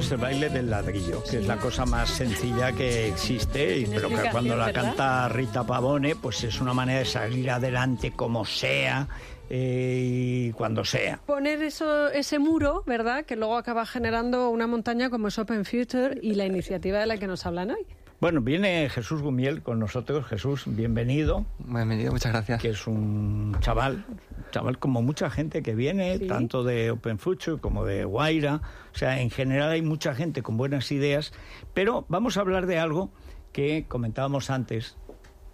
Es el baile del ladrillo, que es la cosa más sencilla que existe, pero que cuando la ¿verdad? canta Rita Pavone, pues es una manera de salir adelante como sea eh, y cuando sea. Poner eso, ese muro, ¿verdad? Que luego acaba generando una montaña como es Open Future y la iniciativa de la que nos hablan hoy. Bueno, viene Jesús Gumiel con nosotros. Jesús, bienvenido, Bienvenido, muchas gracias. que es un chaval, chaval como mucha gente que viene, Sí. tanto de Open Future como de Guaira. O sea, en general hay mucha gente con buenas ideas, pero vamos a hablar de algo que comentábamos antes.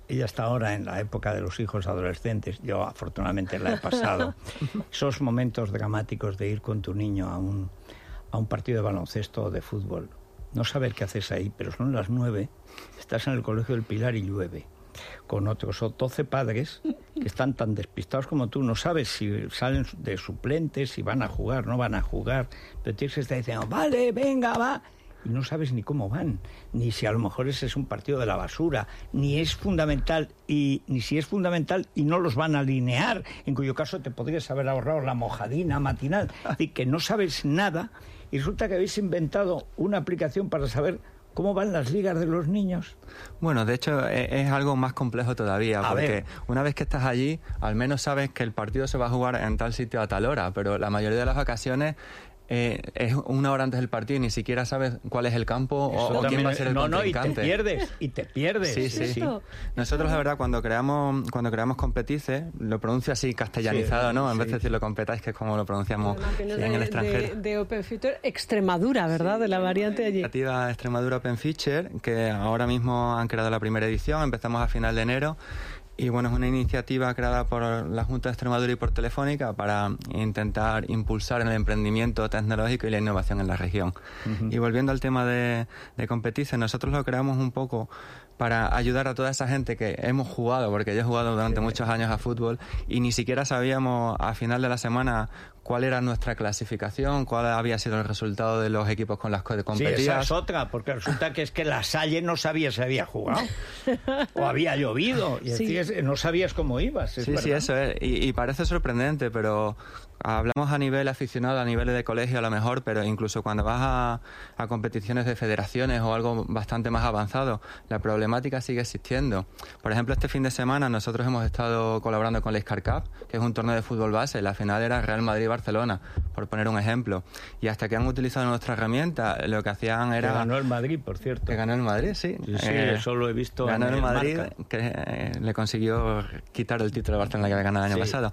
Ella está ahora en la época de los hijos adolescentes. Yo, afortunadamente, la he pasado. Esos momentos dramáticos de ir con tu niño a un, a un partido de baloncesto o de fútbol. No saber qué haces ahí, pero son las nueve. Estás en el Colegio del Pilar y llueve. Con otros o 12 padres que están tan despistados como tú. No sabes si salen de suplentes, si van a jugar, no van a jugar. Pero tienes que estar diciendo, vale, venga, va y no sabes ni cómo van, ni si a lo mejor ese es un partido de la basura, ni es fundamental y ni si es fundamental y no los van a alinear, en cuyo caso te podrías haber ahorrado la mojadina matinal, y que no sabes nada y resulta que habéis inventado una aplicación para saber cómo van las ligas de los niños. Bueno, de hecho e- es, algo más complejo todavía, A porque ver. una vez que estás allí, al menos sabes que el partido se va a jugar en tal sitio a tal hora, pero la mayoría de las ocasiones eh, es una hora antes del partido y ni siquiera sabes cuál es el campo o, Eso o quién va a ser el no, no, y te pierdes, y te pierdes. Sí, sí. Nosotros, la verdad, cuando creamos cuando creamos Competice, lo pronuncio así castellanizado, Sí, ¿no? En sí. vez de decirlo competáis, que es como lo pronunciamos en el de, extranjero. de- de Open Future Extremadura, ¿verdad? De la variante allí. iniciativa Extremadura Open Feature, que ahora mismo han creado la primera edición, empezamos a final de enero. Y bueno, es una iniciativa creada por la Junta de Extremadura y por Telefónica para intentar impulsar el emprendimiento tecnológico y la innovación en la región. Y volviendo al tema de, de Competice, nosotros lo creamos un poco para ayudar a toda esa gente que hemos jugado, porque yo he jugado durante muchos años a fútbol y ni siquiera sabíamos a final de la semana cuál era nuestra clasificación, cuál había sido el resultado de los equipos con los que Sí, competías. esa es otra, porque resulta que es que la Salle no sabía si había jugado o había llovido y Sí. decías, no sabías cómo ibas. es Sí, sí, eso es. Y, y parece sorprendente, pero hablamos a nivel aficionado, a nivel de colegio a lo mejor, pero incluso cuando vas a, a competiciones de federaciones o algo bastante más avanzado, la problemática sigue existiendo. Por ejemplo, este fin de semana nosotros hemos estado colaborando con la Iscar Cup, que es un torneo de fútbol base. La final era Real Madrid-Barcelona, por poner un ejemplo. Y hasta que han utilizado nuestra herramienta, lo que hacían Que era... ganó el Madrid, por cierto. Que ganó el Madrid, sí. Sí, sí, Eh, eso lo he visto Ganó en el Madrid, Marca. que eh, le consiguió quitar el título de Barcelona que había ganado el año Sí. pasado.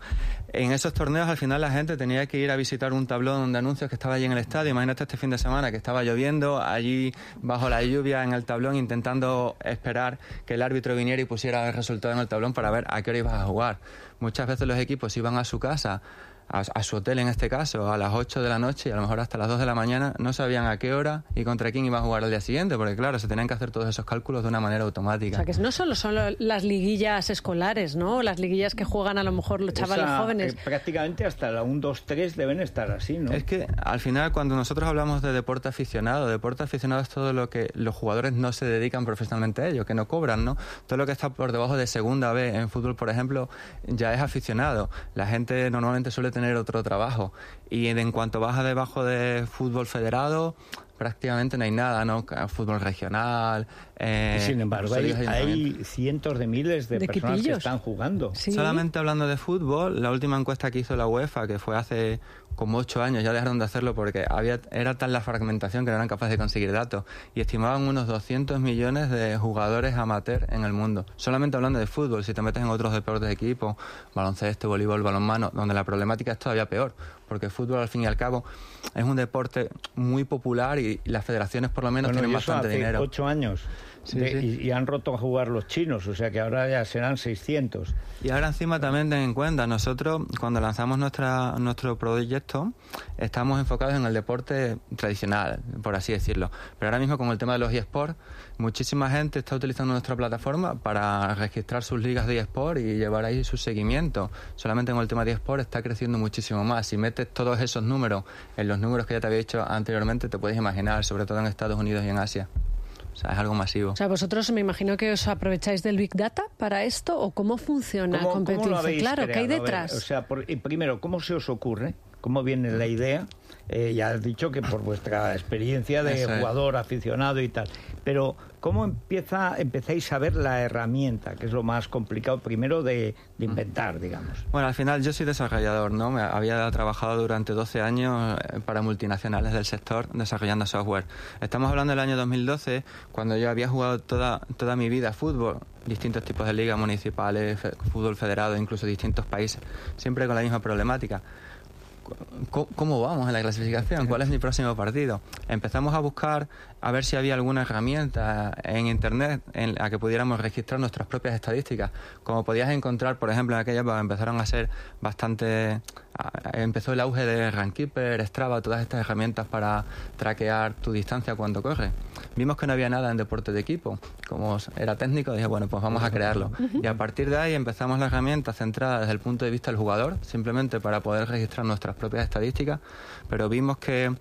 En esos torneos, al final, la gente tenía que ir a visitar un tablón de anuncios que estaba allí en el estadio. Imagínate este fin de semana que estaba lloviendo, allí bajo la lluvia en el tablón, intentando esperar que el árbitro viniera y pusiera el resultado en el tablón para ver a qué hora ibas a jugar. Muchas veces los equipos iban a su casa a, a su hotel en este caso, a las 8 de la noche y a lo mejor hasta las 2 de la mañana, no sabían a qué hora y contra quién iba a jugar al día siguiente, porque claro, se tenían que hacer todos esos cálculos de una manera O automática. sea, que no solo son las liguillas escolares, ¿no? Las liguillas que juegan a lo mejor los chavales Esa, jóvenes. eh, prácticamente hasta la 1, 2, 3 deben estar así, ¿no? Es que al final cuando nosotros hablamos de deporte aficionado, deporte aficionado es todo lo que los jugadores no se dedican profesionalmente a ello, que no cobran, ¿no? Todo lo que está por debajo de segunda B en fútbol, por ejemplo, ya es aficionado. La gente normalmente suele tener otro trabajo y en cuanto baja debajo de fútbol federado prácticamente no hay nada, ¿no? Fútbol regional. eh, sin embargo, hay, cientos de miles de, De personas que están jugando. Sí. Solamente hablando de fútbol, la última encuesta que hizo la UEFA, que fue hace como ocho años ya dejaron de hacerlo porque había, era tan la fragmentación que no eran capaces de conseguir datos y estimaban unos 200 millones de jugadores amateur en el mundo. Solamente hablando de fútbol, si te metes en otros deportes de equipo, baloncesto, voleibol, balonmano, donde la problemática es todavía peor, porque el fútbol al fin y al cabo es un deporte muy popular y las federaciones por lo menos Bueno, tienen bastante hace dinero. ocho años. Sí, De- sí. Y, y han roto a jugar los chinos, o sea que ahora ya serán 600. Y ahora encima también ten en cuenta, nosotros cuando lanzamos nuestra, nuestro proyecto estamos enfocados en el deporte tradicional, por así decirlo. Pero ahora mismo con el tema de los eSports, muchísima gente está utilizando nuestra plataforma para registrar sus ligas de eSports y llevar ahí su seguimiento. Solamente con el tema de eSports está creciendo muchísimo más. Si metes todos esos números en los números que ya te había dicho anteriormente, te puedes imaginar, sobre todo en Estados Unidos y en Asia. O sea, es algo masivo. O sea, vosotros me imagino que os aprovecháis del Big Data para esto o cómo funciona ¿Cómo, cómo Competice? lo habéis claro, ¿qué hay ver, detrás? o sea, por- primero, ¿cómo se os ocurre? ¿Cómo viene la idea? Eh, ya has dicho que por vuestra experiencia de Eso es. jugador, aficionado y tal. Pero, ¿cómo empieza, empezáis a ver la herramienta, que es lo más complicado primero de, de inventar, digamos? Bueno, al final yo soy desarrollador, ¿no? Me había trabajado durante 12 años eh, para multinacionales del sector desarrollando software. Estamos hablando del año 2012, cuando yo había jugado toda, toda mi vida fútbol, distintos tipos de ligas municipales, fútbol federado, incluso distintos países, siempre con la misma problemática. ¿Cómo, vamos en la clasificación? ¿Cuál es mi próximo partido? Empezamos a buscar a ver si había alguna herramienta en Internet en la que pudiéramos registrar nuestras propias estadísticas. Como podías encontrar, por ejemplo, en aquella época empezaron a ser bastante... Empezó el auge de Runkeeper, Strava, todas estas herramientas para traquear tu distancia cuando corres. Vimos que no había nada en deporte de equipo. Como era técnico, dije, bueno, pues vamos a crearlo. Y a partir de ahí empezamos la herramienta centrada desde el punto de vista del jugador, simplemente para poder registrar nuestras propias estadísticas, pero vimos que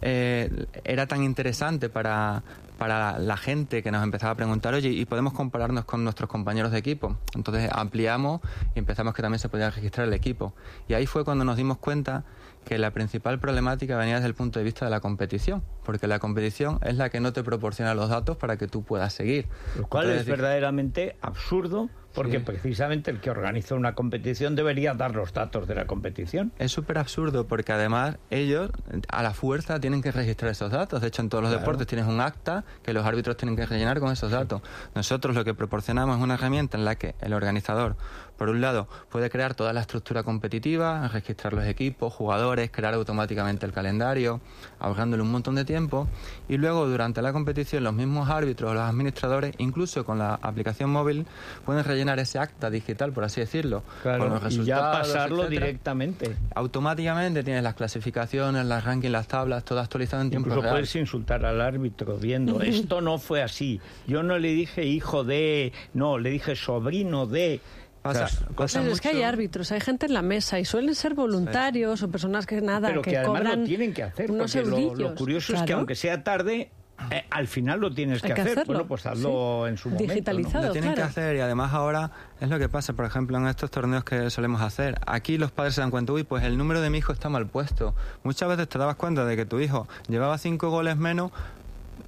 eh, era tan interesante para, para la gente que nos empezaba a preguntar, oye, ¿y podemos compararnos con nuestros compañeros de equipo? Entonces ampliamos y empezamos que también se podía registrar el equipo. Y ahí fue cuando nos dimos cuenta que la principal problemática venía desde el punto de vista de la competición, porque la competición es la que no te proporciona los datos para que tú puedas seguir. Lo cual Entonces, es verdaderamente absurdo, porque Sí. precisamente el que organiza una competición debería dar los datos de la competición. Es súper absurdo porque además ellos a la fuerza tienen que registrar esos datos. De hecho, en todos los Claro. deportes tienes un acta que los árbitros tienen que rellenar con esos datos. Nosotros lo que proporcionamos es una herramienta en la que el organizador, por un lado, puede crear toda la estructura competitiva, registrar los equipos, jugadores, crear automáticamente el calendario, ahorrándole un montón de tiempo. Y luego, durante la competición, los mismos árbitros, los administradores, incluso con la aplicación móvil, pueden rellenar ese acta digital, por así decirlo, con los y ya resultados, pasarlo etcétera. directamente. Automáticamente tienes las clasificaciones, las rankings, las tablas, todo actualizado en tiempo Incluso real. puedes insultar al árbitro viendo, esto no fue así. Yo no le dije hijo de, no, le dije sobrino de. Pasa- O sea, pasa Pero es que hay árbitros, hay gente en la mesa y suelen ser voluntarios o personas que nada, pero que, que, además cobran lo tienen que hacer, unos porque lo, lo curioso es que aunque sea tarde, eh, al final lo tienes que, hacer. hacerlo, Bueno, pues hazlo sí. en su momento. ¿no? Digitalizado. Lo tienen claro. que hacer y además ahora es lo que pasa, por ejemplo, en estos torneos que solemos hacer. Aquí los padres se dan cuenta, uy, pues el número de mi hijo está mal puesto. Muchas veces te dabas cuenta de que tu hijo llevaba cinco goles menos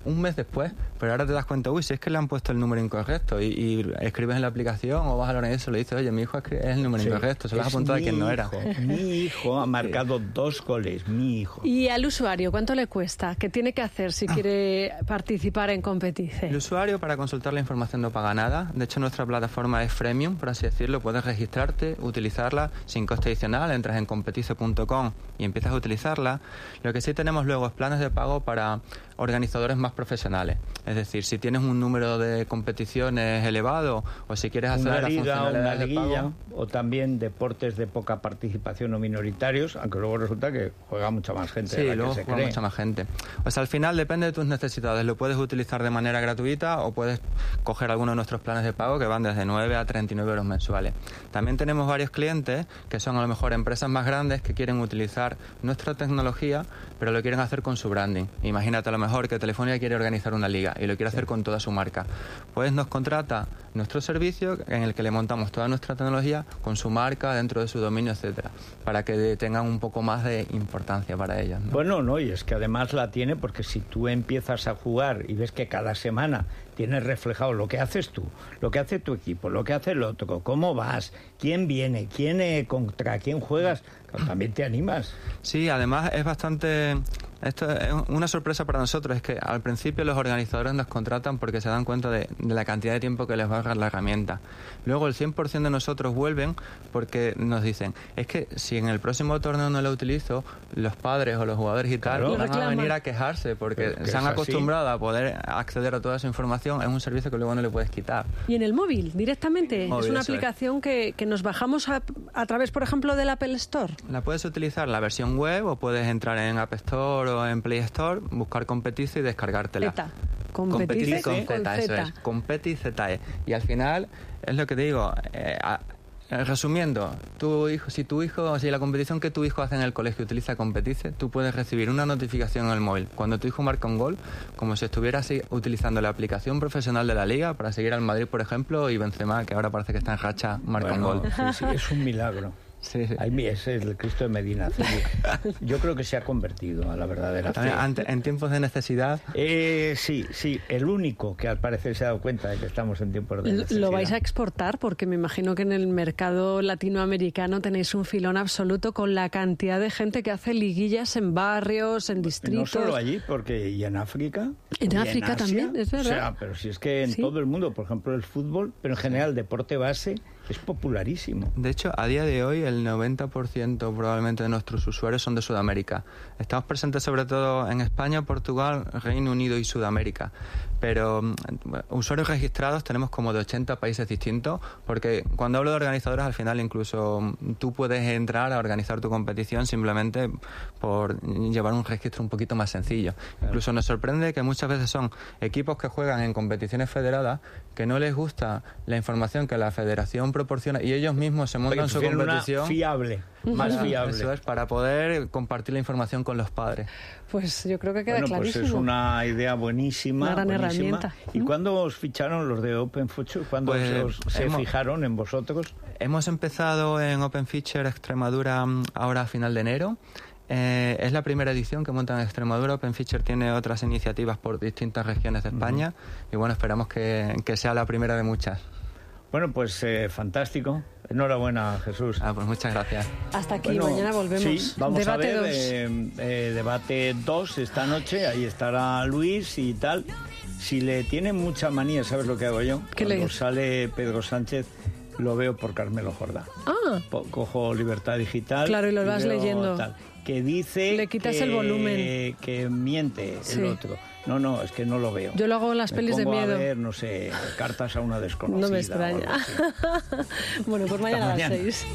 un mes después, pero ahora te das cuenta, uy, si es que le han puesto el número incorrecto y, y escribes en la aplicación o vas a la organización y le dices, oye, mi hijo es el número Sí. incorrecto, se lo has apuntado a quien no era. Mi hijo ha marcado dos goles, mi hijo. Y al usuario, ¿cuánto le cuesta? ¿Qué tiene que hacer si quiere participar en Competice? El usuario para consultar la información no paga nada. De hecho, nuestra plataforma es freemium, por así decirlo. Puedes registrarte, utilizarla sin coste adicional. Entras en competice.com y empiezas a utilizarla. Lo que sí tenemos luego es planes de pago para organizadores más profesionales. Es decir, si tienes un número de competiciones elevado o si quieres hacer una liga una de liguilla o también deportes de poca participación o minoritarios, aunque luego resulta que juega mucha más gente de Sí, la luego que se juega cree. mucha más gente. O sea, al final depende de tus necesidades. Lo puedes utilizar de manera gratuita o puedes coger alguno de nuestros planes de pago que van desde 9 a 39 euros mensuales. También tenemos varios clientes que son a lo mejor empresas más grandes que quieren utilizar nuestra tecnología, pero lo quieren hacer con su branding. Imagínate a lo mejor que Telefónica quiere organizar una liga y lo quiere hacer con toda su marca. Pues nos contrata nuestro servicio en el que le montamos toda nuestra tecnología con su marca dentro de su dominio, etcétera, para que tengan un poco más de importancia para ellas. ¿no? Bueno, no, y es que además la tiene porque si tú empiezas a jugar y ves que cada semana tienes reflejado lo que haces tú, lo que hace tu equipo, lo que hace el otro, cómo vas, quién viene, quién eh, contra quién juegas, pues también te animas. Sí, además es bastante esto es una sorpresa para nosotros, es que al principio los organizadores nos contratan porque se dan cuenta de, de la cantidad de tiempo que les va a dar la herramienta. Luego el 100% de nosotros vuelven porque nos dicen, es que si en el próximo torneo no lo utilizo, los padres o los jugadores y tal Claro. van a venir a quejarse porque que se han así. acostumbrado a poder acceder a toda esa información. Es un servicio que luego no le puedes quitar. Y en el móvil, directamente. Móvil, es una es. aplicación que, que nos bajamos a, a través, por ejemplo, del Apple Store. La puedes utilizar la versión web o puedes entrar en App Store o en Play Store, buscar Competice y descargártela. Zeta. Competice Competice con Z, eso es. ZE. Y al final, es lo que te digo, eh, a- eh, resumiendo, tu hijo, si tu hijo, si la competición que tu hijo hace en el colegio utiliza Competice, tú puedes recibir una notificación en el móvil cuando tu hijo marca un gol, como si estuviera así, utilizando la aplicación profesional de la liga para seguir al Madrid, por ejemplo, y Benzema, que ahora parece que está en racha, marca un gol. sí, sí, es un milagro. Sí, sí. Ahí es el Cristo de Medina. Yo creo que se ha convertido a la verdadera fe. En tiempos de necesidad, Eh, sí, sí, el único que al parecer se ha dado cuenta de que estamos en tiempos de necesidad. Lo vais a exportar porque me imagino que en el mercado latinoamericano tenéis un filón absoluto con la cantidad de gente que hace liguillas en barrios, en No distritos. solo allí, porque y en África. En África Asia. también, es verdad. O sea, pero si es que en Sí. todo el mundo, por ejemplo, el fútbol, pero en general el deporte base es popularísimo. De hecho, a día de hoy el 90% probablemente de nuestros usuarios son de Sudamérica. Estamos presentes sobre todo en España, Portugal, Reino Unido y Sudamérica. Pero mm, usuarios registrados tenemos como de 80 países distintos, porque cuando hablo de organizadores al final incluso mm, tú puedes entrar a organizar tu competición simplemente por llevar un registro un poquito más sencillo. Incluso nos sorprende que muchas veces son equipos que juegan en competiciones federadas que no les gusta la información que la federación proporciona y ellos mismos se montan Oye, su prefieren una competición. fiable, más Para- fiable. Eso es, para poder compartir la información con los padres. Pues yo creo que queda Bueno, pues es una idea buenísima. Una gran buenísima. Herramienta. ¿Y cuándo os ficharon los de Open Future? ¿Cuándo Pues, se, os- se hemos- fijaron en vosotros? Hemos empezado en Open Feature Extremadura mm, ahora a final de enero. Eh, es la primera edición que monta en Extremadura. Open Feature tiene otras iniciativas por distintas regiones de España y bueno, esperamos que, que sea la primera de muchas. Bueno, pues eh, fantástico. Enhorabuena, Jesús. Ah, pues muchas gracias. Hasta aquí, Bueno, mañana volvemos. Sí, vamos Debate a ver dos. eh, eh, debate 2 esta noche. Ahí estará Luis y tal. Si le tiene mucha manía, ¿sabes lo que hago yo? ¿Qué Cuando lees? sale Pedro Sánchez, lo veo por Carmelo Jordá. Ah, Po- Cojo Libertad Digital. Claro, y lo vas leyendo. tal, que dice Le quitas que, el volumen. que miente Sí. el otro. No, no, es que no lo veo. yo lo hago en las Me pelis de miedo. A ver, no sé, cartas a una desconocida. No me extraña. bueno, pues mañana a las mañana. seis.